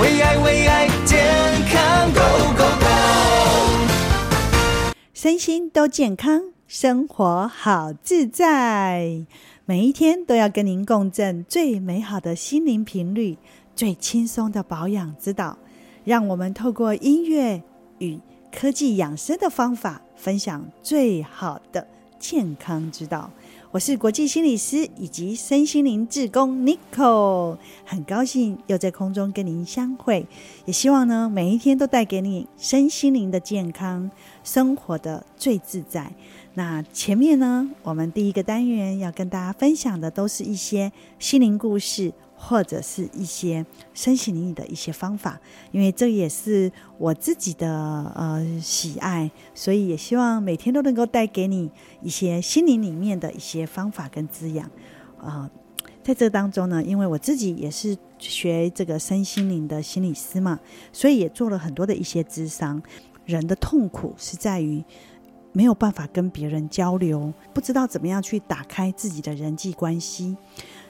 为爱为爱健康 Go Go Go，身心都健康，生活好自在。每一天都要跟您共振最美好的心灵频率，最轻松的保养之道。让我们透过音乐与科技养生的方法，分享最好的健康之道。我是国际心理师以及身心灵志工 Nicole，很高兴又在空中跟您相会，也希望呢每一天都带给你身心灵的健康，生活的最自在。那前面呢，我们第一个单元要跟大家分享的都是一些心灵故事。或者是一些身心灵的一些方法，因为这也是我自己的呃喜爱，所以也希望每天都能够带给你一些心灵里面的一些方法跟滋养。啊、呃，在这当中呢，因为我自己也是学这个身心灵的心理师嘛，所以也做了很多的一些咨商。人的痛苦是在于没有办法跟别人交流，不知道怎么样去打开自己的人际关系。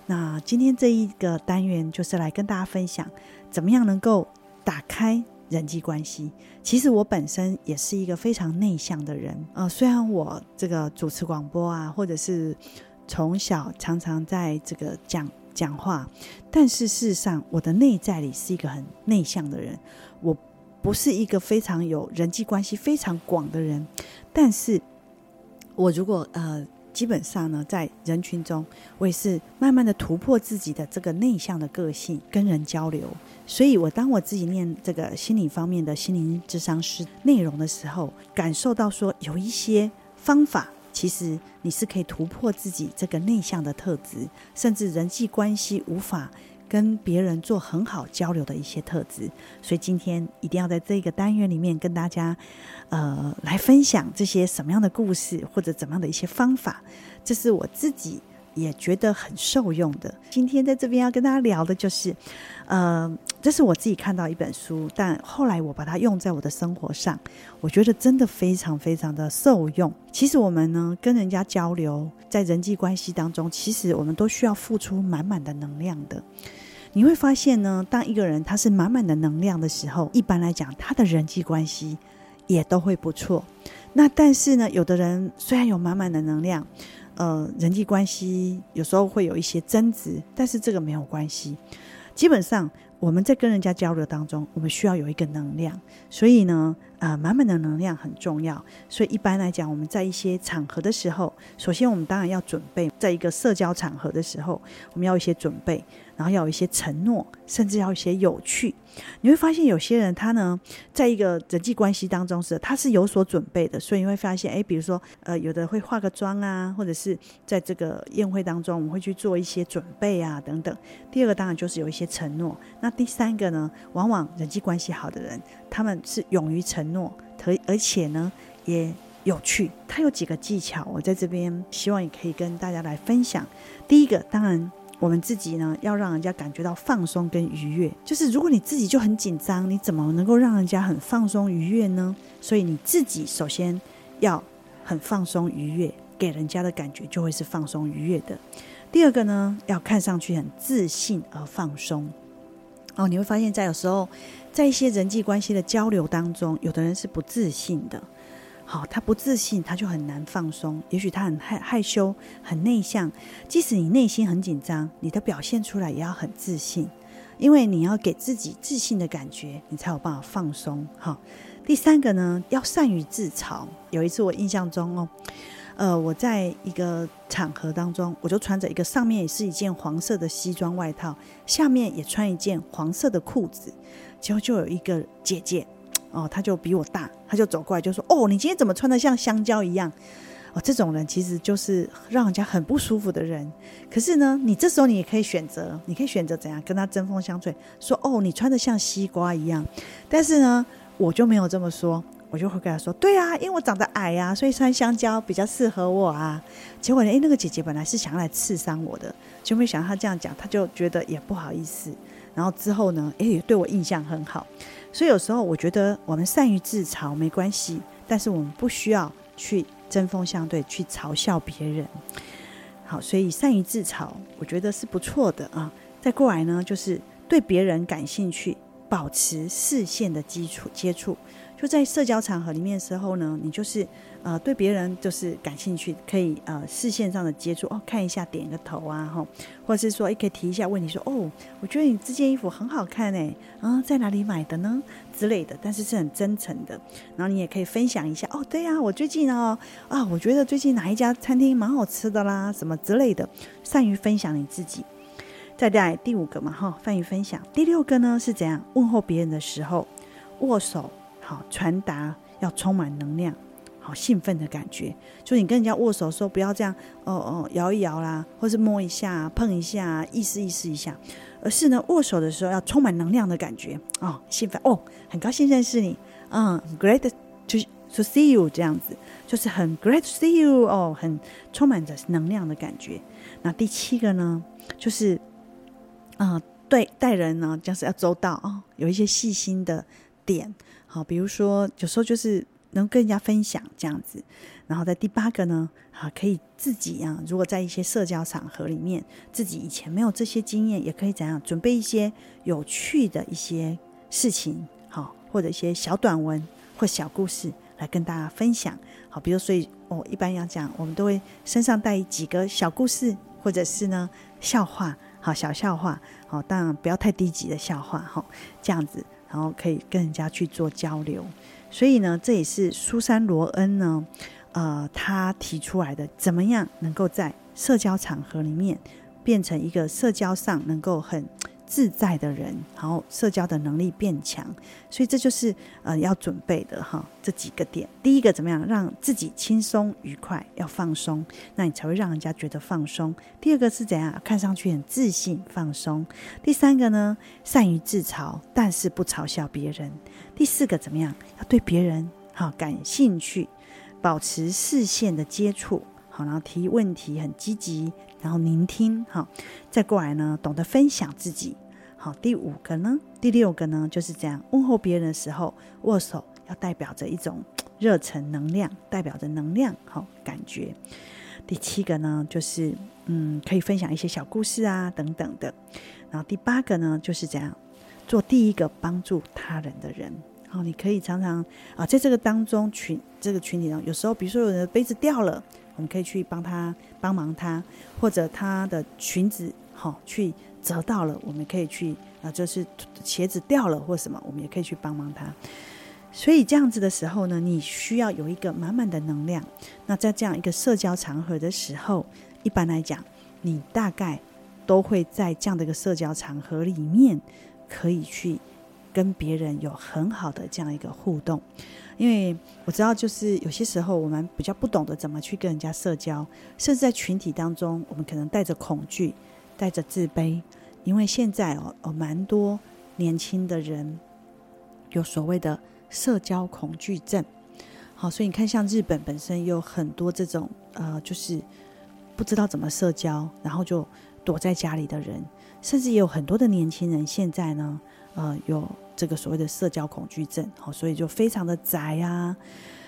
那今天这一个单元就是来跟大家分享，怎么样能够打开人际关系。其实我本身也是一个非常内向的人，呃，虽然我这个主持广播啊，或者是从小常常在这个讲讲话，但是事实上我的内在里是一个很内向的人，我不是一个非常有人际关系非常广的人，但是我如果呃。基本上呢，在人群中，我也是慢慢的突破自己的这个内向的个性，跟人交流。所以，我当我自己念这个心理方面的心灵智商师内容的时候，感受到说有一些方法，其实你是可以突破自己这个内向的特质，甚至人际关系无法。跟别人做很好交流的一些特质，所以今天一定要在这个单元里面跟大家，呃，来分享这些什么样的故事或者怎么样的一些方法，这是我自己也觉得很受用的。今天在这边要跟大家聊的就是，呃，这是我自己看到一本书，但后来我把它用在我的生活上，我觉得真的非常非常的受用。其实我们呢跟人家交流，在人际关系当中，其实我们都需要付出满满的能量的。你会发现呢，当一个人他是满满的能量的时候，一般来讲，他的人际关系也都会不错。那但是呢，有的人虽然有满满的能量，呃，人际关系有时候会有一些争执，但是这个没有关系。基本上我们在跟人家交流当中，我们需要有一个能量，所以呢，呃，满满的能量很重要。所以一般来讲，我们在一些场合的时候，首先我们当然要准备，在一个社交场合的时候，我们要一些准备。然后要有一些承诺，甚至要一些有趣。你会发现有些人他呢，在一个人际关系当中是他是有所准备的，所以你会发现，哎，比如说，呃，有的会化个妆啊，或者是在这个宴会当中，我们会去做一些准备啊，等等。第二个当然就是有一些承诺。那第三个呢，往往人际关系好的人，他们是勇于承诺，而而且呢也有趣。它有几个技巧，我在这边希望也可以跟大家来分享。第一个，当然。我们自己呢，要让人家感觉到放松跟愉悦。就是如果你自己就很紧张，你怎么能够让人家很放松愉悦呢？所以你自己首先要很放松愉悦，给人家的感觉就会是放松愉悦的。第二个呢，要看上去很自信而放松。哦，你会发现在有时候在一些人际关系的交流当中，有的人是不自信的。好，他不自信，他就很难放松。也许他很害害羞、很内向。即使你内心很紧张，你的表现出来也要很自信，因为你要给自己自信的感觉，你才有办法放松。好，第三个呢，要善于自嘲。有一次我印象中哦，呃，我在一个场合当中，我就穿着一个上面也是一件黄色的西装外套，下面也穿一件黄色的裤子，结果就有一个姐姐。哦，她就比我大，她就走过来就说：“哦，你今天怎么穿得像香蕉一样？”哦，这种人其实就是让人家很不舒服的人。可是呢，你这时候你也可以选择，你可以选择怎样跟他针锋相对，说：“哦，你穿得像西瓜一样。”但是呢，我就没有这么说，我就会跟他说：“对啊，因为我长得矮呀，所以穿香蕉比较适合我啊。”结果呢，诶，那个姐姐本来是想要来刺伤我的，就没想到她这样讲，她就觉得也不好意思。然后之后呢，诶，对我印象很好。所以有时候我觉得我们善于自嘲没关系，但是我们不需要去针锋相对，去嘲笑别人。好，所以善于自嘲，我觉得是不错的啊。再过来呢，就是对别人感兴趣，保持视线的基础接触。就在社交场合里面的时候呢，你就是呃对别人就是感兴趣，可以呃视线上的接触哦，看一下点个头啊哈，或者是说也可以提一下问题说哦，我觉得你这件衣服很好看哎，啊在哪里买的呢之类的，但是是很真诚的。然后你也可以分享一下哦，对呀，我最近哦啊，我觉得最近哪一家餐厅蛮好吃的啦，什么之类的，善于分享你自己。再来第五个嘛哈，善于分享。第六个呢是怎样问候别人的时候握手。好，传达要充满能量，好兴奋的感觉。就你跟人家握手的时候，不要这样，哦哦，摇一摇啦，或是摸一下、碰一下、意思意思一下，而是呢，握手的时候要充满能量的感觉，哦，兴奋哦，很高兴认识你，嗯，great to to see you，这样子就是很 great to see you，哦，很充满着能量的感觉。那第七个呢，就是，啊、对待人呢，就是要周到哦，有一些细心的点。好，比如说有时候就是能跟人家分享这样子，然后在第八个呢，啊，可以自己啊，如果在一些社交场合里面，自己以前没有这些经验，也可以怎样准备一些有趣的一些事情，好，或者一些小短文或小故事来跟大家分享。好，比如所以哦，一般要讲，我们都会身上带几个小故事，或者是呢笑话，好，小笑话，好，当然不要太低级的笑话，好，这样子。然后可以跟人家去做交流，所以呢，这也是苏珊·罗恩呢，呃，他提出来的，怎么样能够在社交场合里面变成一个社交上能够很自在的人，然后社交的能力变强，所以这就是呃要准备的哈这几个点。第一个怎么样让自己轻松愉快，要放松，那你才会让人家觉得放松。第二个是怎样看上去很自信放松。第三个呢，善于自嘲，但是不嘲笑别人。第四个怎么样要对别人好感兴趣，保持视线的接触，好，然后提问题很积极。然后聆听，好，再过来呢，懂得分享自己，好。第五个呢，第六个呢，就是这样问候别人的时候，握手要代表着一种 热忱能量，代表着能量，好感觉。第七个呢，就是嗯，可以分享一些小故事啊，等等的。然后第八个呢，就是这样做第一个帮助他人的人。好，你可以常常啊，在这个当中群这个群体中，有时候比如说有人杯子掉了。我们可以去帮他帮忙他，或者他的裙子好、去折到了，我们可以去啊，就是鞋子掉了或什么，我们也可以去帮忙他。所以这样子的时候呢，你需要有一个满满的能量。那在这样一个社交场合的时候，一般来讲，你大概都会在这样的一个社交场合里面，可以去跟别人有很好的这样一个互动。因为我知道，就是有些时候我们比较不懂得怎么去跟人家社交，甚至在群体当中，我们可能带着恐惧，带着自卑。因为现在哦，有蛮多年轻的人有所谓的社交恐惧症。好，所以你看，像日本本身有很多这种呃，就是不知道怎么社交，然后就躲在家里的人，甚至也有很多的年轻人现在呢，呃，有。这个所谓的社交恐惧症，好，所以就非常的宅啊。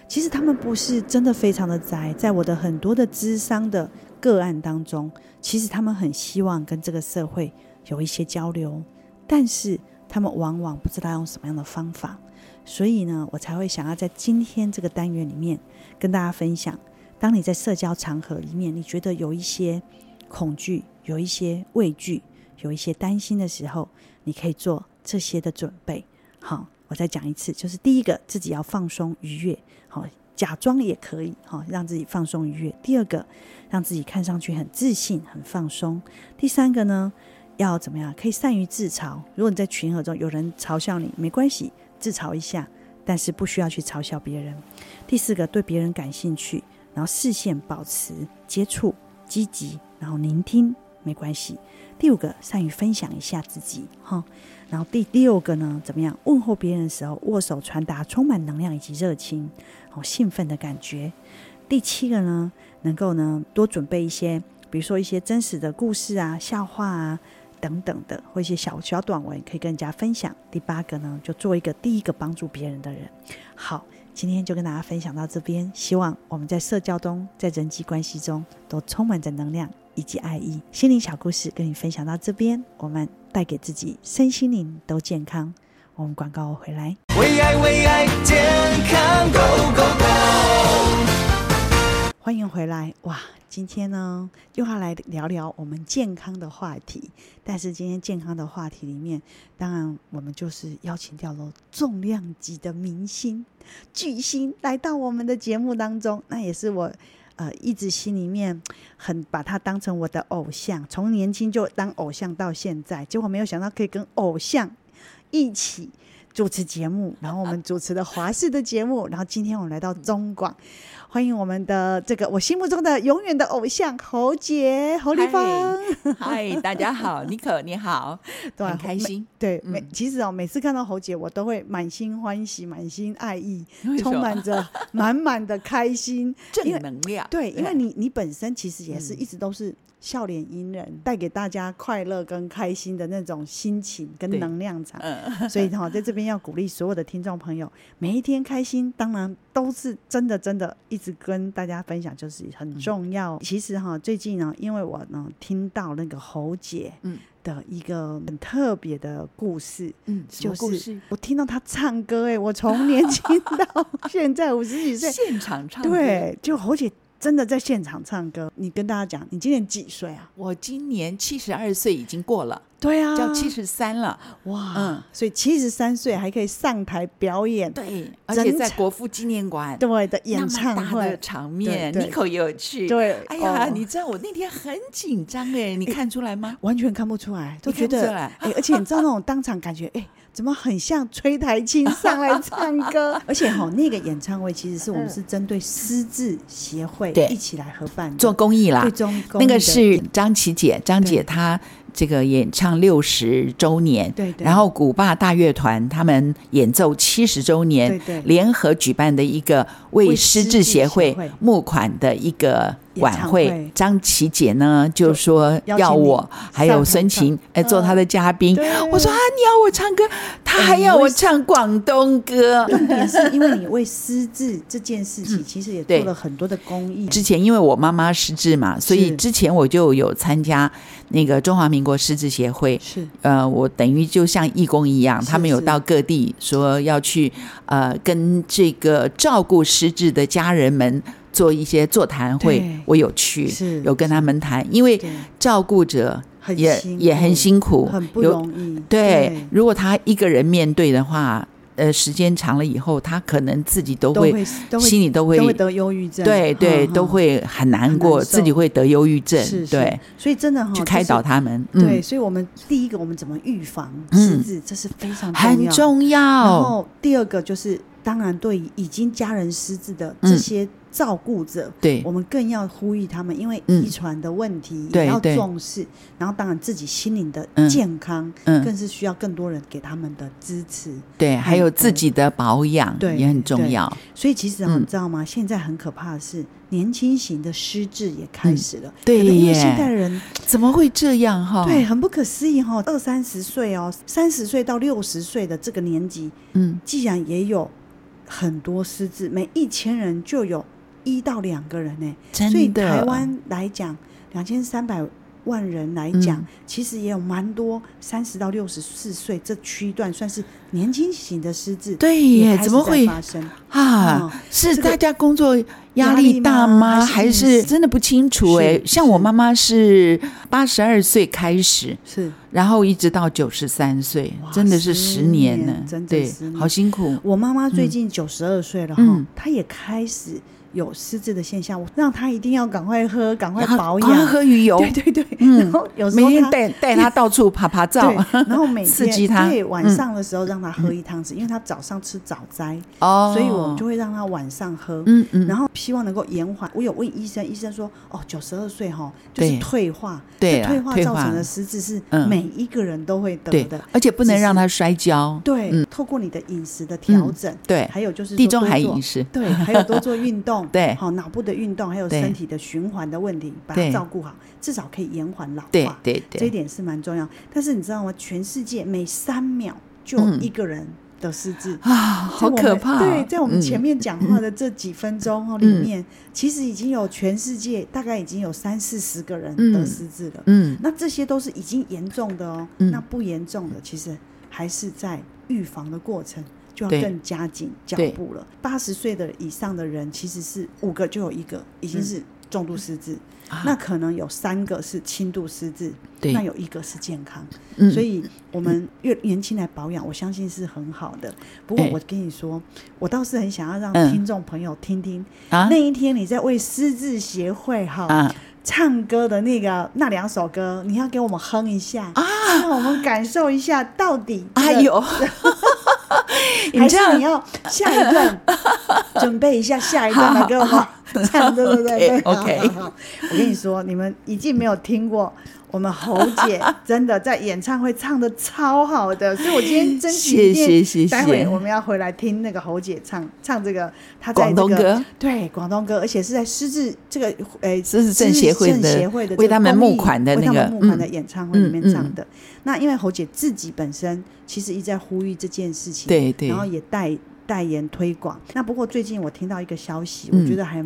其实他们不是真的非常的宅，在我的很多的智商的个案当中，其实他们很希望跟这个社会有一些交流，但是他们往往不知道用什么样的方法。所以呢，我才会想要在今天这个单元里面跟大家分享：当你在社交场合里面，你觉得有一些恐惧、有一些畏惧、有一些担心的时候，你可以做。这些的准备，好，我再讲一次，就是第一个，自己要放松愉悦，好，假装也可以，哈，让自己放松愉悦。第二个，让自己看上去很自信、很放松。第三个呢，要怎么样？可以善于自嘲。如果你在群合中有人嘲笑你，没关系，自嘲一下，但是不需要去嘲笑别人。第四个，对别人感兴趣，然后视线保持接触，积极，然后聆听，没关系。第五个，善于分享一下自己，哈。然后第六个呢，怎么样？问候别人的时候，握手传达充满能量以及热情，好兴奋的感觉。第七个呢，能够呢多准备一些，比如说一些真实的故事啊、笑话啊等等的，或一些小小短文，可以跟人家分享。第八个呢，就做一个第一个帮助别人的人。好，今天就跟大家分享到这边，希望我们在社交中，在人际关系中都充满着能量以及爱意。心灵小故事跟你分享到这边，我们。带给自己身心灵都健康，我们广告回来。为爱为爱健康 Go Go Go！欢迎回来哇！今天呢又要来聊聊我们健康的话题，但是今天健康的话题里面，当然我们就是邀请到了重量级的明星巨星来到我们的节目当中，那也是我呃一直心里面很把他当成我的偶像，从年轻就当偶像到现在，结果没有想到可以跟偶像。一起主持节目，然后我们主持的华视的节目，然后今天我们来到中广，欢迎我们的这个我心目中的永远的偶像侯姐侯丽芳。嗨，大家好，妮可你好，对，很开心。对，每、嗯、其实哦，每次看到侯姐，我都会满心欢喜，满心爱意，充满着满满的开心，正能量。对，因为你你本身其实也是一直都是。笑脸迎人，带给大家快乐跟开心的那种心情跟能量场，嗯、所以哈，在这边要鼓励所有的听众朋友，每一天开心，当然都是真的真的，一直跟大家分享就是很重要。嗯、其实哈，最近呢，因为我呢听到那个侯姐的一个很特别的故事，嗯，就是我听到她唱歌，哎，我从年轻到现在五十几岁，现场唱歌，对，就侯姐。真的在现场唱歌，你跟大家讲，你今年几岁啊？我今年七十二岁，已经过了。对啊，叫七十三了。哇，嗯，所以七十三岁还可以上台表演，对，而且在国父纪念馆对的演唱会的场面，妮可也有去。对，哎呀，你知道我那天很紧张哎，你看出来吗？完全看不出来，都觉得哎，而且你知道那种当场感觉哎。怎么很像崔苔青上来唱歌？而且哈、哦，那个演唱会其实是我们是针对失智协会一起来合办做公益啦。那个是张琪姐，张姐她。这个演唱六十周年，对，对，然后古巴大乐团他们演奏七十周年，对对，联合举办的一个为失智协会募款的一个晚会。张琪姐呢就说要我还有孙晴哎做她的嘉宾，我说啊你要我唱歌，她还要我唱广东歌。重点是因为你为失智这件事情其实也做了很多的公益。之前因为我妈妈失智嘛，所以之前我就有参加那个中华民国失智协会。是。呃，我等于就像义工一样，他们有到各地说要去呃跟这个照顾失智的家人们做一些座谈会，我有去，是有跟他们谈，因为照顾者也也很辛苦，很不容易。对，如果他一个人面对的话。呃，时间长了以后，他可能自己都会，心里都会，都会得忧郁症，对对，都会很难过，自己会得忧郁症，是，对，所以真的哈，去开导他们，对，所以我们第一个，我们怎么预防失智，这是非常很重要。然后第二个就是，当然对已经家人失智的这些。照顾者，对，我们更要呼吁他们，因为遗传的问题也要重视。然后，当然自己心灵的健康，嗯，更是需要更多人给他们的支持。对，还有自己的保养，对，也很重要。所以，其实你知道吗？现在很可怕的是，年轻型的失智也开始了。对，因为现代人怎么会这样？哈，对，很不可思议哈。二三十岁哦，三十岁到六十岁的这个年纪，嗯，既然也有很多失智，每一千人就有。一到两个人呢，所以台湾来讲，两千三百万人来讲，嗯、其实也有蛮多三十到六十四岁这区段算是年轻型的失智。对耶，怎么会发生啊？嗯、是大家工作压力大吗？还是真的不清楚？哎，像我妈妈是八十二岁开始，是，然后一直到九十三岁，真的是十年呢，真的对，好辛苦。我妈妈最近九十二岁了哈，嗯、她也开始。有失智的现象，我让他一定要赶快喝，赶快保养，喝鱼油。对对对，嗯，然后有时候每天带带他到处爬爬照，然后每天刺激他。对，晚上的时候让他喝一汤匙，因为他早上吃早斋，哦，所以我们就会让他晚上喝，嗯嗯，然后希望能够延缓。我有问医生，医生说，哦，九十二岁哈，就是退化，对，退化造成的失智是每一个人都会得的，而且不能让他摔跤。对，透过你的饮食的调整，对，还有就是地中海饮食，对，还有多做运动。对，好，脑部的运动还有身体的循环的问题，把它照顾好，至少可以延缓老化。对对对，这一点是蛮重要。但是你知道吗？全世界每三秒就一个人得失智啊，好可怕！对，在我们前面讲话的这几分钟哦里面，其实已经有全世界大概已经有三四十个人得失智了。嗯，那这些都是已经严重的哦。那不严重的，其实。还是在预防的过程，就要更加紧脚步了。八十岁的以上的人，其实是五个就有一个已经是重度失智。那可能有三个是轻度失智，那有一个是健康，嗯、所以我们越年轻来保养，我相信是很好的。不过我跟你说，欸、我倒是很想要让听众朋友听听，嗯、那一天你在为失智协会哈、啊、唱歌的那个那两首歌，你要给我们哼一下啊，让我们感受一下到底、这个。哎呦，还是你要下一段 准备一下下一段来给我。唱对不对？对，OK。我跟你说，你们已经没有听过我们侯姐真的在演唱会唱的超好的，所以我今天真谢谢谢谢。待会我们要回来听那个侯姐唱唱这个，她在这个广东歌，对广东歌，而且是在失智这个诶失智症协会的协会的为他们募款的那个募款的演唱会里面唱的。那因为侯姐自己本身其实一直在呼吁这件事情，对对，然后也代。代言推广，那不过最近我听到一个消息，嗯、我觉得还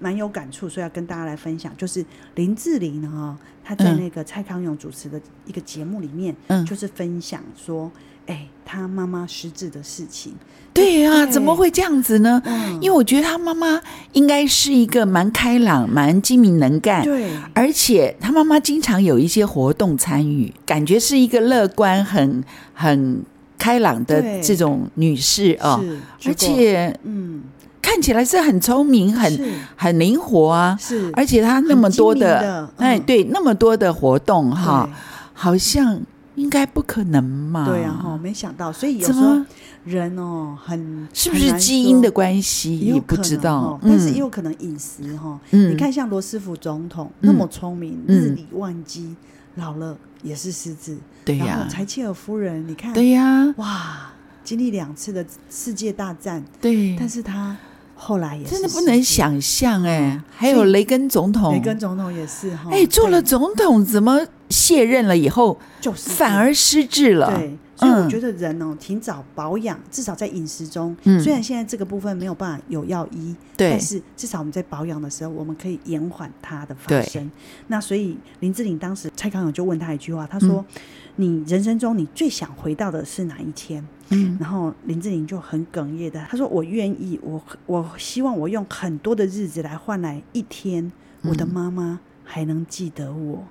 蛮有感触，所以要跟大家来分享，就是林志玲哈，她在那个蔡康永主持的一个节目里面，嗯，就是分享说，哎、欸，她妈妈失智的事情。对啊，对怎么会这样子呢？嗯、因为我觉得他妈妈应该是一个蛮开朗、蛮精明能干，对，而且他妈妈经常有一些活动参与，感觉是一个乐观、很很。开朗的这种女士哦，而且嗯，看起来是很聪明、很很灵活啊。是，而且他那么多的哎，对，那么多的活动哈，好像应该不可能嘛。对啊，哈，没想到，所以有时候人哦，很是不是基因的关系？也不知道，但是也有可能饮食哈。你看，像罗斯福总统那么聪明，日理万机，老了。也是失智，对呀。然后柴契尔夫人，你看，对呀，哇，经历两次的世界大战，对，但是他后来也是真的不能想象哎。还有雷根总统，雷根总统也是哈，哎，做了总统怎么卸任了以后，就是反而失智了？对。所以我觉得人哦，提早保养，至少在饮食中，虽然现在这个部分没有办法有药医，但是至少我们在保养的时候，我们可以延缓它的发生。那所以林志玲当时蔡康永就问他一句话，他说：“你人生中你最想回到的是哪一天？”嗯，然后林志玲就很哽咽的她说：“我愿意，我我希望我用很多的日子来换来一天，我的妈妈还能记得我。”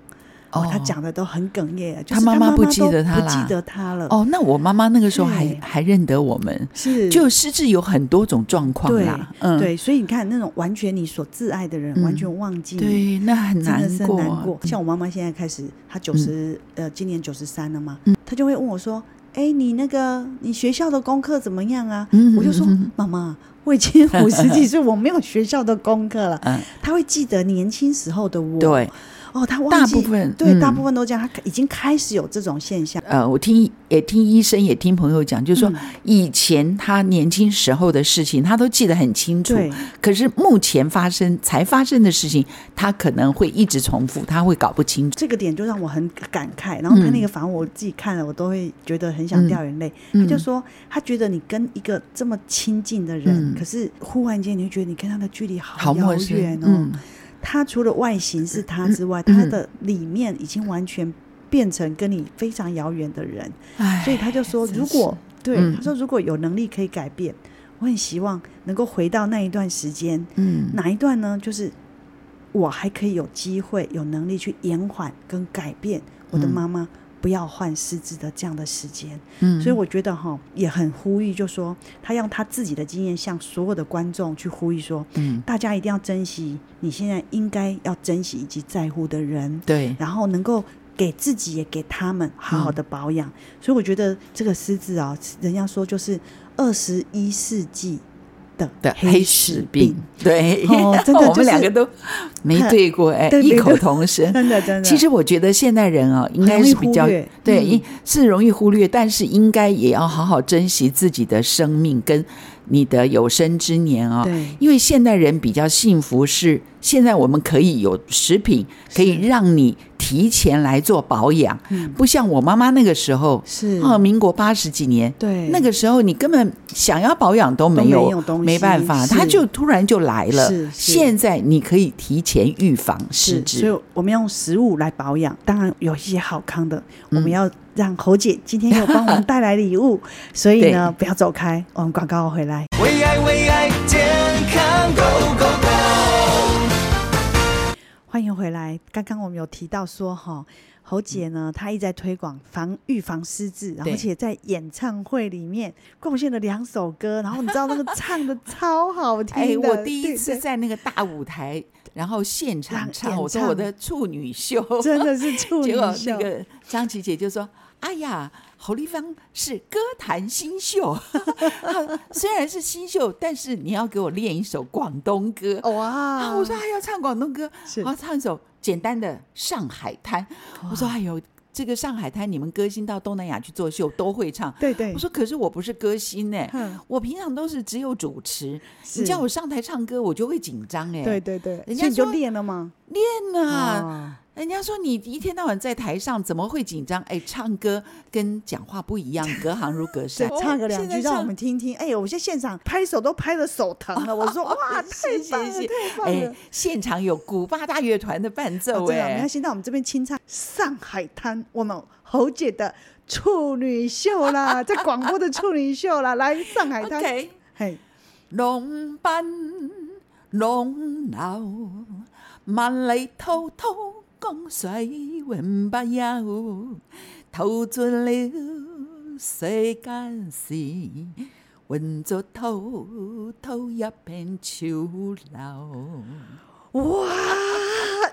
哦，他讲的都很哽咽，他妈妈不记得他了，不记得他了。哦，那我妈妈那个时候还还认得我们，是就失智有很多种状况啦。嗯，对，所以你看那种完全你所挚爱的人完全忘记，对，那很难过，难过。像我妈妈现在开始，她九十呃，今年九十三了嘛，她就会问我说：“哎，你那个你学校的功课怎么样啊？”我就说：“妈妈，我已经五十几岁，我没有学校的功课了。”嗯，她会记得年轻时候的我。对。哦，他忘记大部分对，嗯、大部分都这样，他已经开始有这种现象。呃，我听也听医生也听朋友讲，就是说以前他年轻时候的事情，他都记得很清楚。对。可是目前发生才发生的事情，他可能会一直重复，他会搞不清楚。这个点就让我很感慨。然后他那个访问，我自己看了，我都会觉得很想掉眼泪。嗯、他就说，他觉得你跟一个这么亲近的人，嗯、可是忽然间你就觉得你跟他的距离好遥远哦。嗯他除了外形是他之外，他的里面已经完全变成跟你非常遥远的人，所以他就说，如果对他说，如果有能力可以改变，我很希望能够回到那一段时间。嗯，哪一段呢？就是我还可以有机会、有能力去延缓跟改变我的妈妈。不要换师资的这样的时间，嗯，所以我觉得哈也很呼吁，就说他用他自己的经验向所有的观众去呼吁说，嗯，大家一定要珍惜你现在应该要珍惜以及在乎的人，对，然后能够给自己也给他们好好的保养。嗯，所以我觉得这个狮子啊，人家说就是二十一世纪。的黑死病，对，真的 我们两个都没对过，哎，异口同声，真的真的。其实我觉得现代人啊，应该是比较对，是容易忽略，但是应该也要好好珍惜自己的生命跟你的有生之年啊。对，因为现代人比较幸福，是现在我们可以有食品可以让你。提前来做保养，不像我妈妈那个时候是啊，民国八十几年，对，那个时候你根本想要保养都没有，没办法，他就突然就来了。是，现在你可以提前预防失智，所以我们用食物来保养，当然有一些好康的，我们要让侯姐今天又帮我们带来礼物，所以呢，不要走开，我们广告回来。为爱为爱健康 Go Go Go！欢迎回来。刚刚我们有提到说，哈，侯姐呢，她一直在推广防预防失智，而且在演唱会里面贡献了两首歌，然后你知道那个唱的超好听的。哎，我第一次在那个大舞台，然后现场唱，我说我的处女秀，真的是处女秀。结果那个张琪姐就说。哎呀，侯丽芳是歌坛新秀，虽然是新秀，但是你要给我练一首广东歌哇、啊！我说还要唱广东歌，好唱一首简单的《上海滩》。我说哎呦，这个《上海滩》你们歌星到东南亚去做秀都会唱，对对。我说可是我不是歌星呢，我平常都是只有主持，你叫我上台唱歌，我就会紧张哎。对对对，人家就练了吗？练啊。哦人家说你一天到晚在台上怎么会紧张？哎，唱歌跟讲话不一样，隔行如隔山。唱个两句让我们听听。哎呦，我现在现场拍手都拍的手疼了。我说哇，太棒了，太棒了！哎，现场有古巴大乐团的伴奏哎。你看，现在我们这边清唱《上海滩》，我们侯姐的处女秀啦，在广播的处女秀啦，来《上海滩》。嘿，浪奔浪流，万里滔滔。江水永不休，淘尽了世间事，混作滔滔一片潮流。哇！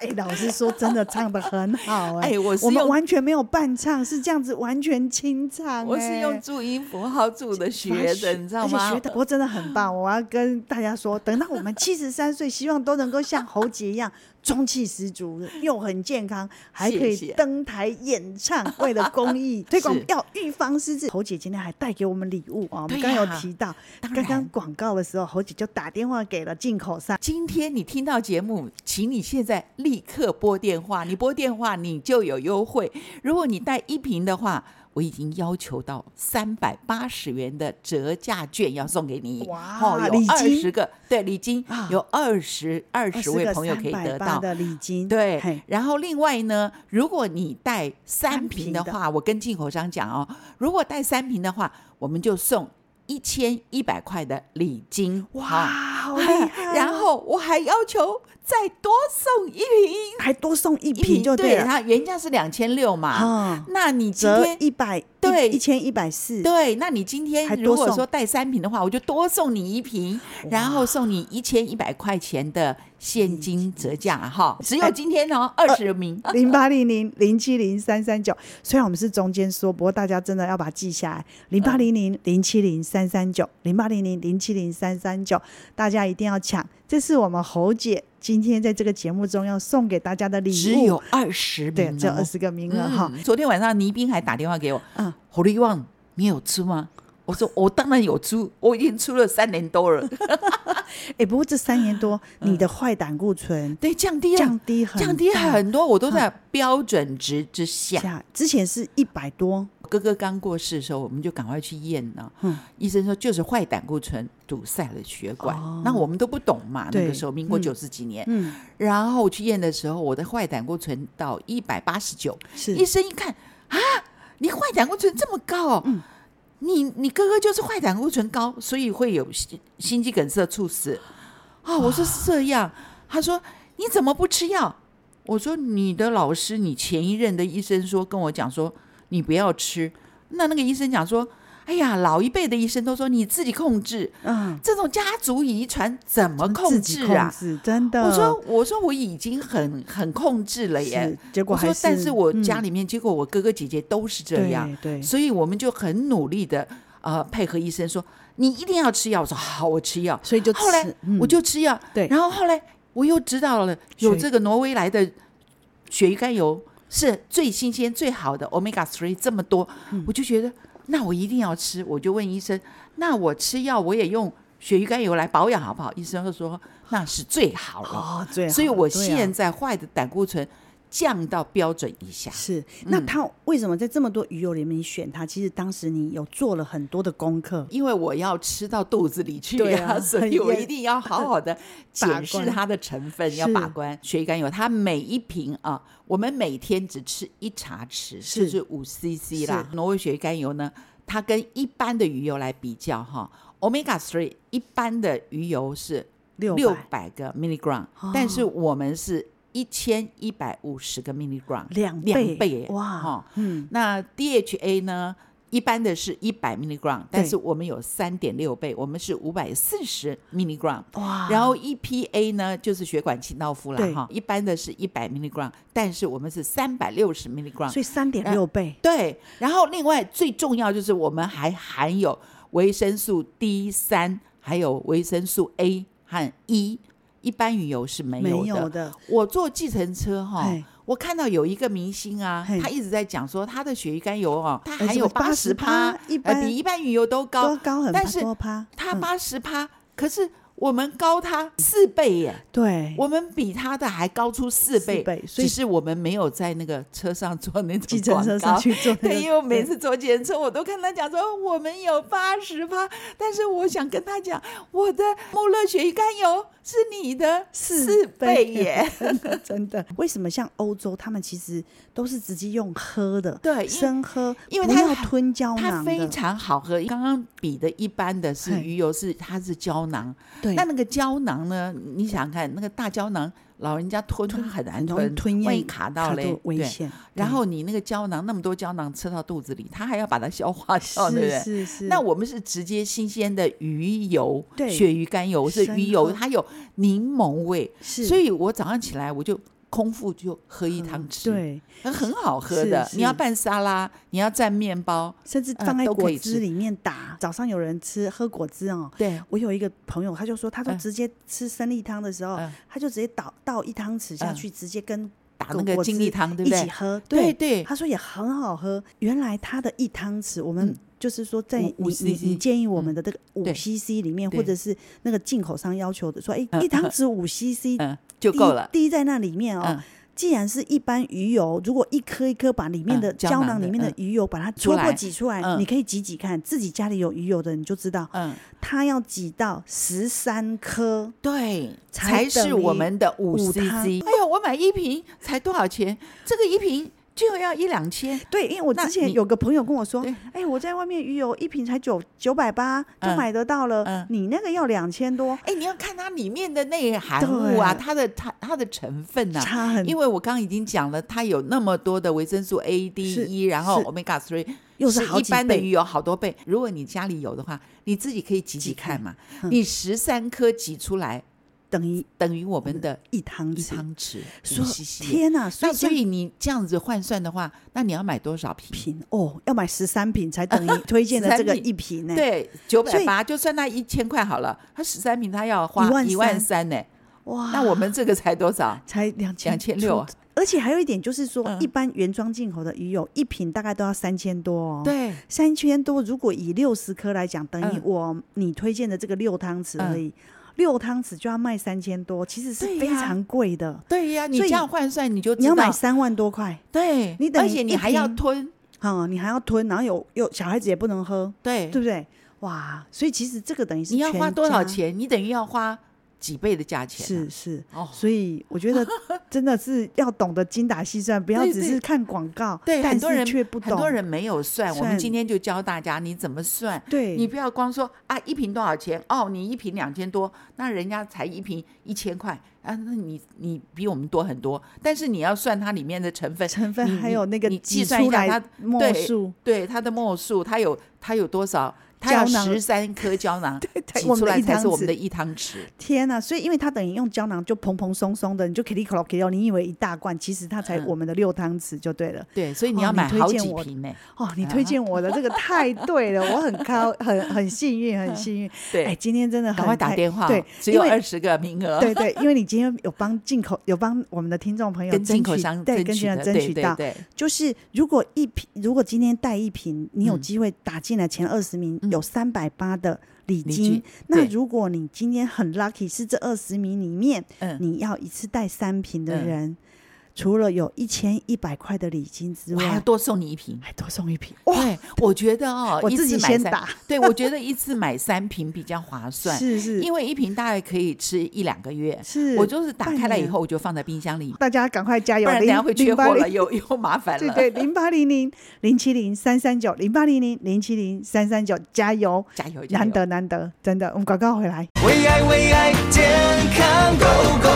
哎，老师说真的唱得很好哎，我我们完全没有伴唱，是这样子完全清唱。我是用注音符号注的学的，你知道吗？我真的很棒。我要跟大家说，等到我们七十三岁，希望都能够像侯杰一样。中气十足，又很健康，还可以登台演唱，谢谢为了公益 推广，要预防失智。侯姐今天还带给我们礼物啊！我们刚有提到，刚刚广告的时候，侯姐就打电话给了进口商。今天你听到节目，请你现在立刻拨电话，你拨电话你就有优惠。如果你带一瓶的话。我已经要求到三百八十元的折价券要送给你，哇，哦有二十个，对，礼金有二十二十位朋友可以得到的礼金，对。然后另外呢，如果你带三瓶的话，我跟进口商讲哦，如果带三瓶的话，我们就送。一千一百块的礼金，哇，好厉害！然后我还要求再多送一瓶，还多送一瓶就对了。它原价是两千六嘛，那你今天一百对。一千一百四，对，那你今天如果说带三瓶的话，我就多送你一瓶，然后送你一千一百块钱的。现金折价哈，只有今天哦，二十名。零八零零零七零三三九。虽然我们是中间说，不过大家真的要把它记下来，零八零零零七零三三九，零八零零零七零三三九，大家一定要抢。这是我们侯姐今天在这个节目中要送给大家的礼物，只有二十名，对，只有二十个名额哈。昨天晚上倪斌还打电话给我，嗯，侯丽旺，你有出吗？我说我当然有出，我已经出了三年多了。哎、欸，不过这三年多，你的坏胆固醇、嗯、对降低了，降低很降低很多，我都在标准值之下。嗯、之前是一百多。哥哥刚过世的时候，我们就赶快去验了。嗯，医生说就是坏胆固醇堵塞了血管。哦、那我们都不懂嘛，那个时候民国九十几年。嗯，然后去验的时候，我的坏胆固醇到一百八十九。医生一看啊，你坏胆固醇这么高。嗯。你你哥哥就是坏胆固醇高，所以会有心心肌梗塞猝死啊、哦！我说是这样，他说你怎么不吃药？我说你的老师，你前一任的医生说跟我讲说你不要吃，那那个医生讲说。哎呀，老一辈的医生都说你自己控制，嗯，这种家族遗传怎么控制啊？控制真的，我说我说我已经很很控制了耶，结果还是，我说但是我家里面，嗯、结果我哥哥姐姐都是这样，对，对，所以我们就很努力的呃配合医生说你一定要吃药，我说好，我吃药，所以就后来我就吃药，对，然后后来我又知道了有这个挪威来的鳕鱼肝油是最新鲜最好的 Omega Three 这么多，嗯、我就觉得。那我一定要吃，我就问医生，那我吃药我也用鳕鱼肝油来保养好不好？医生就说那是最好的，哦、最好，所以我现在坏的胆固醇降到标准以下。是，那他为什么在这么多鱼油里面选它？其实当时你有做了很多的功课，因为我要吃到肚子里去呀、所以我一定要好好的检视它的成分，要把关。鳕鱼肝油它每一瓶啊，我们每天只吃一茶匙，是就是五 CC 啦。挪威鳕鱼肝油呢，它跟一般的鱼油来比较哈，Omega Three 一般的鱼油是六六百个 milligram，但是我们是。一千一百五十个 milligram，两倍两倍哇哈，嗯，那 DHA 呢？一般的是一百 milligram，但是我们有三点六倍，我们是五百四十 milligram，哇，然后 EPA 呢，就是血管清道夫了哈，一般的是一百 milligram，但是我们是三百六十 milligram，所以三点六倍，对。然后另外最重要就是我们还含有维生素 D 三，还有维生素 A 和 E。一般鱼油是没有的。没有的。我坐计程车哈，嘿我看到有一个明星啊，他一直在讲说他的鳕鱼肝油哦，他含有八十趴，呃，比一般鱼油都高，都高很多，但是他八十趴，嗯、可是。我们高他四倍耶，对，我们比他的还高出四倍，倍，所以只是我们没有在那个车上做那种广告。去做，对，因为我每次坐计程车，我都跟他讲说我们有八十趴，但是我想跟他讲，我的穆勒雪鱼肝油是你的四倍耶，真的。为什么像欧洲，他们其实都是直接用喝的，对，生喝，因为它要吞胶囊，它非常好喝。刚刚比的一般的是鱼油，是它是胶囊。对那那个胶囊呢？你想想看，那个大胶囊，老人家吞吞很难吞，吞咽卡到嘞，危险。然后你那个胶囊那么多胶囊吃到肚子里，他还要把它消化掉，对不对？是是。那我们是直接新鲜的鱼油，对鳕鱼肝油是鱼油，它有柠檬味，所以我早上起来我就。空腹就喝一汤匙，对，很好喝的。你要拌沙拉，你要蘸面包，甚至放在果汁里面打。早上有人吃喝果汁哦。对，我有一个朋友，他就说，他说直接吃生力汤的时候，他就直接倒倒一汤匙下去，直接跟打那个精力汤，对不对？一起喝。对对，他说也很好喝。原来他的一汤匙，我们就是说，在你你你建议我们的这个五 CC 里面，或者是那个进口商要求的，说哎，一汤匙五 CC。就够了，滴在那里面哦。嗯、既然是一般鱼油，如果一颗一颗把里面的胶囊里面的鱼油把它戳破挤出来，嗯、你可以挤挤看，自己家里有鱼油的你就知道，嗯，它要挤到十三颗，对，才是我们的五 CC。哎呦，我买一瓶才多少钱？这个一瓶。就要一两千，对，因为我之前有个朋友跟我说，哎，我在外面鱼油一瓶才九九百八就买得到了，你那个要两千多，哎，你要看它里面的内含物啊，它的它它的成分呐，差很，因为我刚刚已经讲了，它有那么多的维生素 A、D、E，然后 Omega Three 又是一般的鱼油好多倍，如果你家里有的话，你自己可以挤挤看。嘛，你十三颗挤出来。等于等于我们的一汤匙，一汤匙。说天哪！所以所以你这样子换算的话，那你要买多少瓶？瓶哦，要买十三瓶才等于 推荐的这个一瓶呢？对，九百八，就算那一千块好了，他十三瓶他要花一万三呢。哇！那我们这个才多少？才两千两千六。而且还有一点就是说，一般原装进口的鱼油一瓶大概都要三千多哦。对，三千多，如果以六十颗来讲，等于我你推荐的这个六汤匙而已。六汤匙就要卖三千多，其实是非常贵的。对呀，你这样换算，你就你要买三万多块。对，你等而且你还要吞，嗯，你还要吞，然后有有小孩子也不能喝，对，对不对？哇，所以其实这个等于是你要花多少钱？你等于要花。几倍的价钱？是是哦，所以我觉得 真的是要懂得精打细算，不要只是看广告。对，很多人却不懂，很多人没有算。我们今天就教大家你怎么算。对，你不要光说啊，一瓶多少钱？哦，你一瓶两千多，那人家才一瓶一千块啊，那你你比我们多很多。但是你要算它里面的成分，成分还有那个你计算一下它墨数，对它的墨数，它有它有多少？它要十三颗胶囊，挤出来才是我们的一汤匙。天呐！所以因为它等于用胶囊就蓬蓬松松的，你就可以可可哦。你以为一大罐，其实它才我们的六汤匙就对了。对，所以你要买好几瓶呢。哦，你推荐我的这个太对了，我很高，很很幸运，很幸运。对，哎，今天真的很赶快打电话，对，只有二十个名额。对对，因为你今天有帮进口，有帮我们的听众朋友跟进口商对跟进口争取到，就是如果一瓶，如果今天带一瓶，你有机会打进来前二十名，有三百八。的礼金，那如果你今天很 lucky 是这二十名里面，嗯，你要一次带三瓶的人，除了有一千一百块的礼金之外，还要多送你一瓶，还多送一瓶。对，我觉得哦，我自己先打。对，我觉得一次买三瓶比较划算。是是，因为一瓶大概可以吃一两个月。是，我就是打开了以后，我就放在冰箱里。大家赶快加油，不然等下会缺货了，又 又麻烦了。对对，零八零零零七零三三九，零八零零零七零三三九，加油加油！难得难得，真的，我们广告回来。为爱为爱健康 Go Go！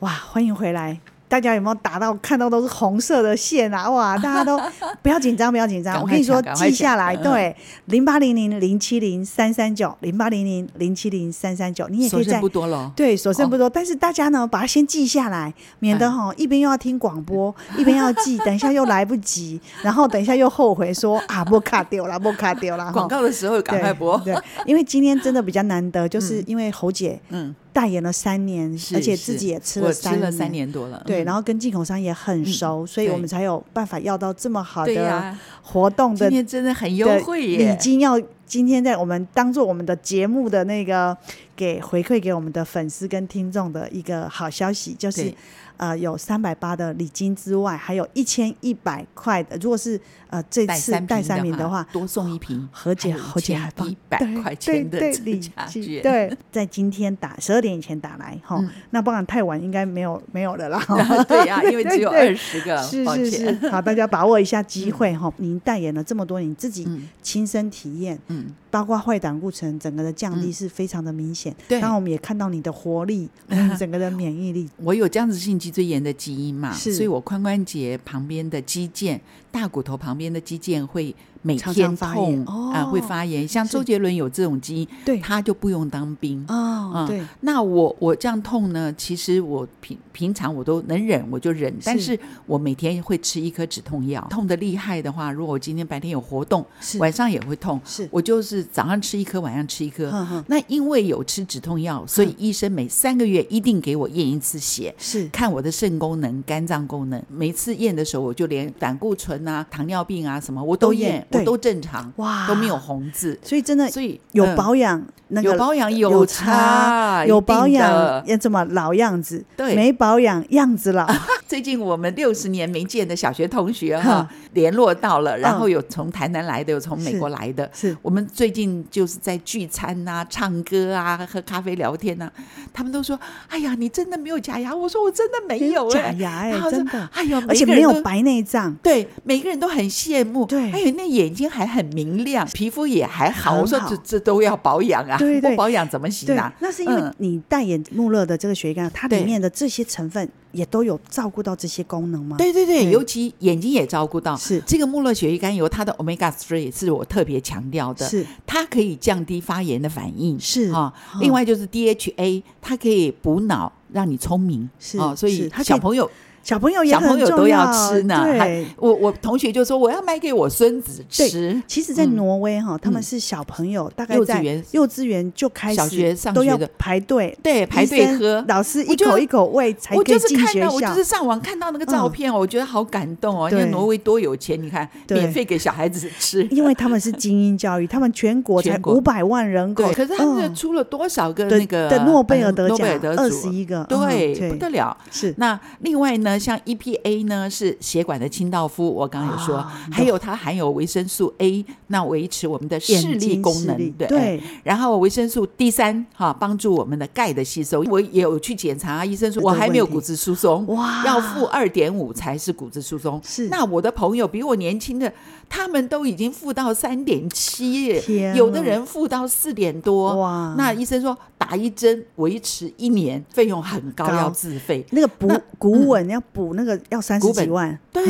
哇，欢迎回来！大家有没有打到看到都是红色的线啊？哇，大家都不要紧张，不要紧张。我跟你说，记下来，对，零八零零零七零三三九，零八零零零七零三三九，你也可以在。所剩不多了。对，所剩不多，但是大家呢，把它先记下来，免得哈一边又要听广播，一边要记，等一下又来不及，然后等一下又后悔说啊，播卡丢了，播卡丢了。广告的时候赶快播。对，因为今天真的比较难得，就是因为侯姐，嗯。代言了三年，而且自己也吃了三年，吃了三年多了。对，然后跟进口商也很熟，所以我们才有办法要到这么好的活动的。今天真的很优惠耶！礼金要今天在我们当做我们的节目的那个给回馈给我们的粉丝跟听众的一个好消息，就是呃有三百八的礼金之外，还有一千一百块的，如果是。呃，这次带三瓶的话，多送一瓶。何姐，何姐还放一百块钱的礼金。对，在今天打十二点以前打来哈，那不然太晚应该没有没有了啦。对呀，因为只有二十个。是是是，好，大家把握一下机会哈。您代言了这么多年，自己亲身体验，嗯，包括坏胆固醇整个的降低是非常的明显。对，然后我们也看到你的活力，整个的免疫力。我有僵直性脊椎炎的基因嘛，所以我髋关节旁边的肌腱、大骨头旁边的肌腱会每天痛啊，会发炎。像周杰伦有这种基因，对，他就不用当兵哦。对，那我我这样痛呢？其实我平平常我都能忍，我就忍。但是我每天会吃一颗止痛药。痛的厉害的话，如果我今天白天有活动，晚上也会痛。是我就是早上吃一颗，晚上吃一颗。那因为有吃止痛药，所以医生每三个月一定给我验一次血，是看我的肾功能、肝脏功能。每次验的时候，我就连胆固醇啊、糖尿病啊什么我都验。我都正常哇，都没有红字，所以真的，所以有保养，有保养有差，有保养要这么老样子，对，没保养样子老。最近我们六十年没见的小学同学哈联络到了，然后有从台南来的，有从美国来的，是。我们最近就是在聚餐呐、唱歌啊、喝咖啡聊天呐，他们都说：“哎呀，你真的没有假牙？”我说：“我真的没有假牙哎，真的，哎呦，而且没有白内障。”对，每个人都很羡慕。对，还有那眼睛还很明亮，皮肤也还好。我说这这都要保养啊，不保养怎么行啊？那是因为你代言穆勒的这个血肝，它里面的这些成分也都有照顾到这些功能吗？对对对，尤其眼睛也照顾到。是这个慕乐血液甘油，它的 Omega Three 是我特别强调的，是它可以降低发炎的反应，是啊。另外就是 DHA，它可以补脑，让你聪明，是啊。所以小朋友。小朋友也小朋友都要吃呢，对，我我同学就说我要买给我孙子吃。其实，在挪威哈，他们是小朋友，大概在幼稚园就开始，小学上都要排队，对，排队喝，老师一口一口喂才可以进学校。我就是上网看到那个照片，我觉得好感动哦。因为挪威多有钱，你看，免费给小孩子吃，因为他们是精英教育，他们全国才五百万人口，可是他们出了多少个那个的诺贝尔得奖，二十一个，对，不得了。是。那另外呢？像 EPA 呢，是血管的清道夫，我刚刚有说，哦、还有它含有维生素 A，那维持我们的视力功能，对。对然后维生素 D 三哈，帮助我们的钙的吸收。我也有去检查，医生说我还没有骨质疏松，哇，要负二点五才是骨质疏松。是，那我的朋友比我年轻的，他们都已经负到三点七，有的人负到四点多。哇，那医生说打一针维持一年，费用很高，要自费。那个补骨稳要补。那个要三十几万，对，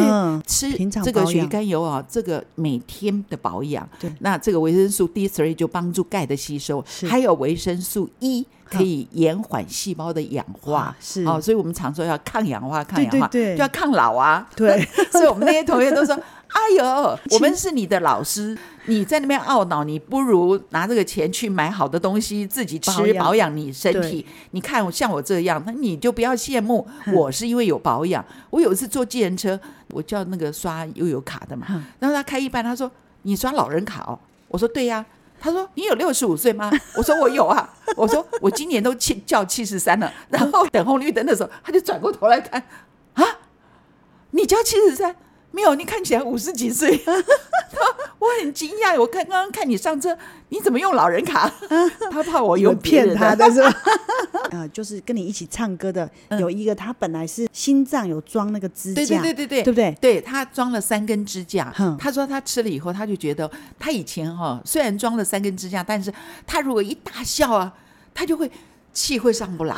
吃这个血甘油啊，这个每天的保养，对，那这个维生素 D three 就帮助钙的吸收，还有维生素 E 可以延缓细胞的氧化，是，哦，所以我们常说要抗氧化，抗氧化，对，就要抗老啊，对，所以我们那些同学都说。哎呦，我们是你的老师，你在那边懊恼，你不如拿这个钱去买好的东西自己吃，保养你身体。你看像我这样，那你就不要羡慕我，是因为有保养。我有一次坐计程车，我叫那个刷悠游卡的嘛，然后他开一半，他说你刷老人卡哦，我说对呀。他说：“你有六十五岁吗？”我说：“我有啊。”我说：“我今年都七叫七十三了。”然后等红绿灯的时候，他就转过头来看啊，你叫七十三？没有，你看起来五十几岁。我很惊讶，我看刚刚看你上车，你怎么用老人卡？他怕我有骗他的是吧？呃，就是跟你一起唱歌的有一个，他本来是心脏有装那个支架，对对对对对，对不对？对，他装了三根支架。他说他吃了以后，他就觉得他以前哈虽然装了三根支架，但是他如果一大笑啊，他就会气会上不来。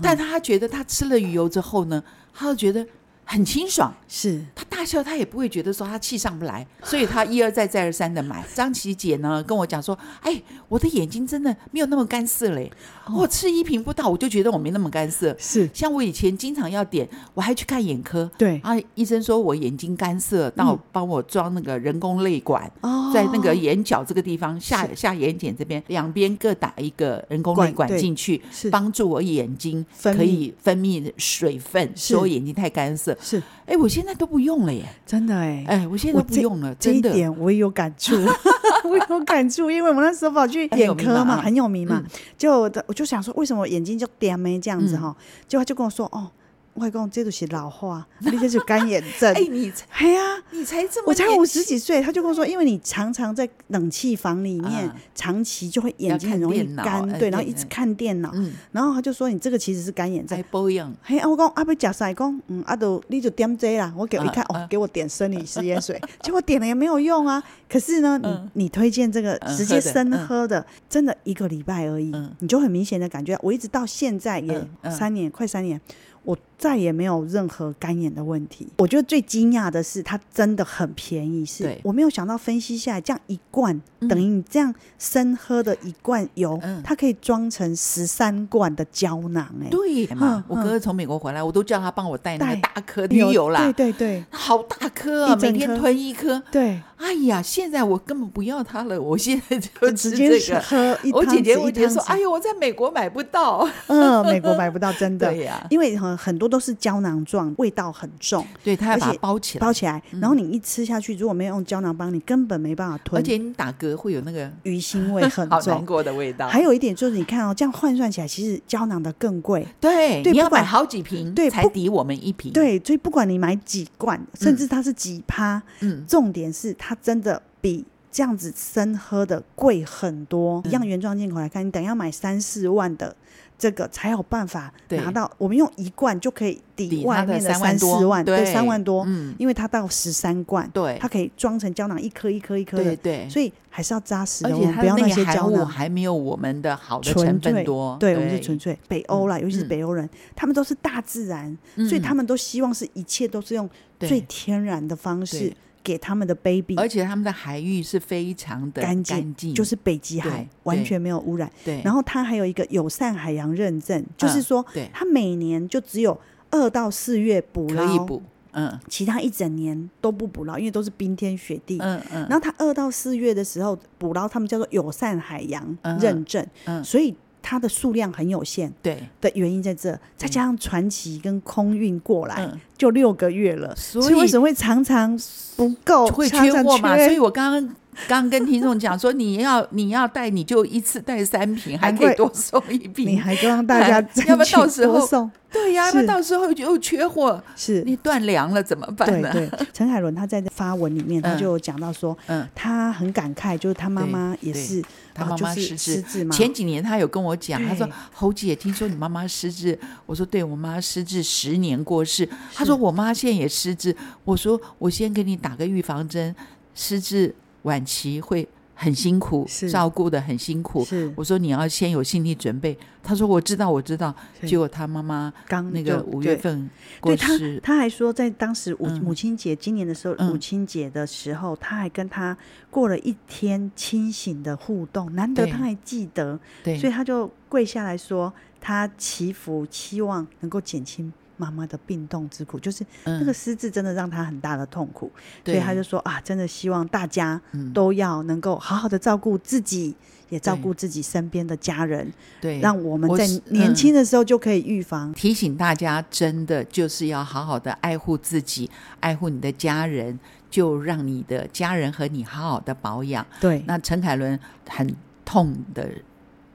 但他觉得他吃了鱼油之后呢，他就觉得。很清爽，是。他大笑，他也不会觉得说他气上不来，所以他一而再再而三的买。张琪姐呢跟我讲说：“哎，我的眼睛真的没有那么干涩嘞，哦、我吃一瓶不到，我就觉得我没那么干涩。是。像我以前经常要点，我还去看眼科，对。啊，医生说我眼睛干涩，到帮我装那个人工泪管，嗯、在那个眼角这个地方下下眼睑这边两边各打一个人工泪管进去，是。帮助我眼睛可以分泌水分，说我眼睛太干涩。”是，哎，我现在都不用了耶，真的哎，哎，我现在都不用了，真的，这一点我也有感触，我有感触，因为我那时候跑去眼科嘛，很有名嘛，就我就想说，为什么眼睛就点没这样子哈，结果他就跟我说，哦。外公，这都是老化，你这是干眼症。哎，你，哎呀，你才这么，我才五十几岁，他就跟我说，因为你常常在冷气房里面，长期就会眼睛很容易干，对，然后一直看电脑，然后他就说你这个其实是干眼症。保养。嘿，我讲阿不假晒讲，嗯，阿都你就点这啦，我给我一看，哦，给我点生理食盐水，结果点了也没有用啊。可是呢，你你推荐这个直接生喝的，真的一个礼拜而已，你就很明显的感觉，我一直到现在也三年，快三年。我再也没有任何干眼的问题。我觉得最惊讶的是，它真的很便宜。是我没有想到，分析下来这样一罐，等于你这样生喝的一罐油，它可以装成十三罐的胶囊。哎，对嘛？我哥哥从美国回来，我都叫他帮我带那个大颗的油啦。对对对，好大颗啊，每天吞一颗。对，哎呀，现在我根本不要它了，我现在就直接喝一。我姐姐我姐说：“哎呦，我在美国买不到。”嗯，美国买不到，真的。对呀，因为很很多都是胶囊状，味道很重。对，它要把它包起来，包起来。然后你一吃下去，如果没有用胶囊帮，你根本没办法吞。而且你打嗝会有那个鱼腥味，很重，难过的味道。还有一点就是，你看哦，这样换算起来，其实胶囊的更贵。对，你要买好几瓶，对，才抵我们一瓶。对，所以不管你买几罐，甚至它是几趴，嗯，重点是它真的比这样子生喝的贵很多。一样原装进口来看，你等要买三四万的。这个才有办法拿到，我们用一罐就可以抵外面的三四万，对，三万多，嗯，因为它到十三罐，对，它可以装成胶囊，一颗一颗一颗的，对对，所以还是要扎实的，不要那些胶囊。还没有我们的好的成分多，对，我们是纯粹北欧啦，尤其是北欧人，他们都是大自然，所以他们都希望是一切都是用最天然的方式。给他们的 baby，而且他们的海域是非常的干净，就是北极海，完全没有污染。对，然后它还有一个友善海洋认证，就是说，它每年就只有二到四月捕捞，可以捕，嗯，其他一整年都不捕捞，因为都是冰天雪地。嗯嗯，然后它二到四月的时候捕捞，他们叫做友善海洋认证，嗯，所以。它的数量很有限，对的原因在这，再加上传奇跟空运过来就六个月了，所以为什么会常常不够，会缺货嘛？所以我刚刚刚刚跟听众讲说，你要你要带，你就一次带三瓶，还可以多送一瓶，你还让大家 要不到时候送。对呀，那到时候就缺货，是。你断粮了怎么办呢？对，陈海伦他在发文里面，他就讲到说，嗯，他很感慨，就是他妈妈也是，他妈妈失智，失智嘛。前几年他有跟我讲，他说侯姐，听说你妈妈失智，我说对，我妈失智十年过世。他说我妈现在也失智，我说我先给你打个预防针，失智晚期会。很辛苦，照顾的很辛苦。是，我说你要先有心理准备。他说我知道，我知道。结果他妈妈刚那个五月份过世，他还说在当时母母亲节今年的时候，母亲节的时候，他还跟他过了一天清醒的互动，难得他还记得，所以他就跪下来说，他祈福，期望能够减轻。妈妈的病痛之苦，就是那个失智真的让他很大的痛苦，所以他就说啊，真的希望大家都要能够好好的照顾自己，也照顾自己身边的家人，对，让我们在年轻的时候就可以预防。提醒大家，真的就是要好好的爱护自己，爱护你的家人。就让你的家人和你好好的保养。对，那陈凯伦很痛的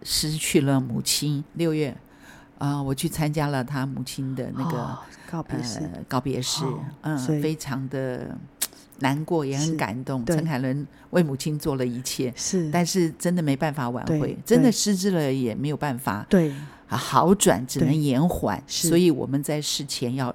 失去了母亲。六月，啊、呃，我去参加了他母亲的那个、哦、告别式，呃、告别式，哦、嗯，非常的。难过也很感动，陈凯伦为母亲做了一切，是，但是真的没办法挽回，真的失智了也没有办法，对，好转只能延缓，所以我们在事前要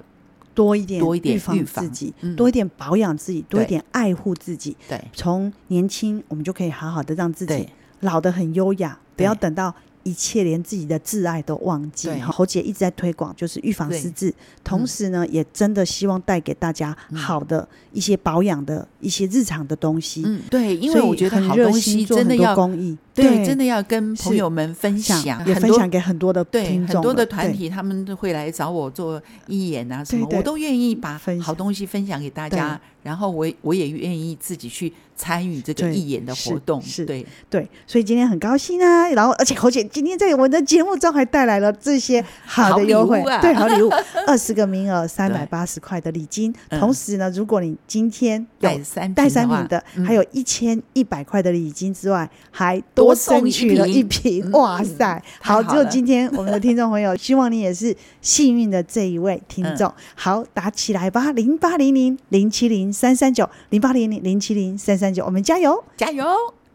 多一点多一点预防自己，多一点保养自己，多一点爱护自己，对，从年轻我们就可以好好的让自己老得很优雅，不要等到。一切连自己的挚爱都忘记。侯姐一直在推广，就是预防失智，同时呢，也真的希望带给大家好的一些保养的一些日常的东西。嗯，对，因为我觉得好东西真的要公益，对，真的要跟朋友们分享，也分享给很多的对。很多的团体他们都会来找我做义演啊什么，我都愿意把好东西分享给大家。然后我我也愿意自己去参与这个义演的活动，是对对，所以今天很高兴啊！然后而且侯姐今天在我们的节目中还带来了这些好的优惠，对，好礼物，二十个名额，三百八十块的礼金。同时呢，如果你今天有带三瓶的，还有一千一百块的礼金之外，还多送取了一瓶。哇塞！好，只有今天我们的听众朋友，希望你也是幸运的这一位听众。好，打起来吧，零八零零零七零。三三九零八零零零七零三三九，我们加油，加油！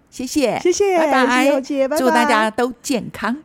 谢谢，谢谢，拜拜，谢谢，拜拜，祝大家都健康。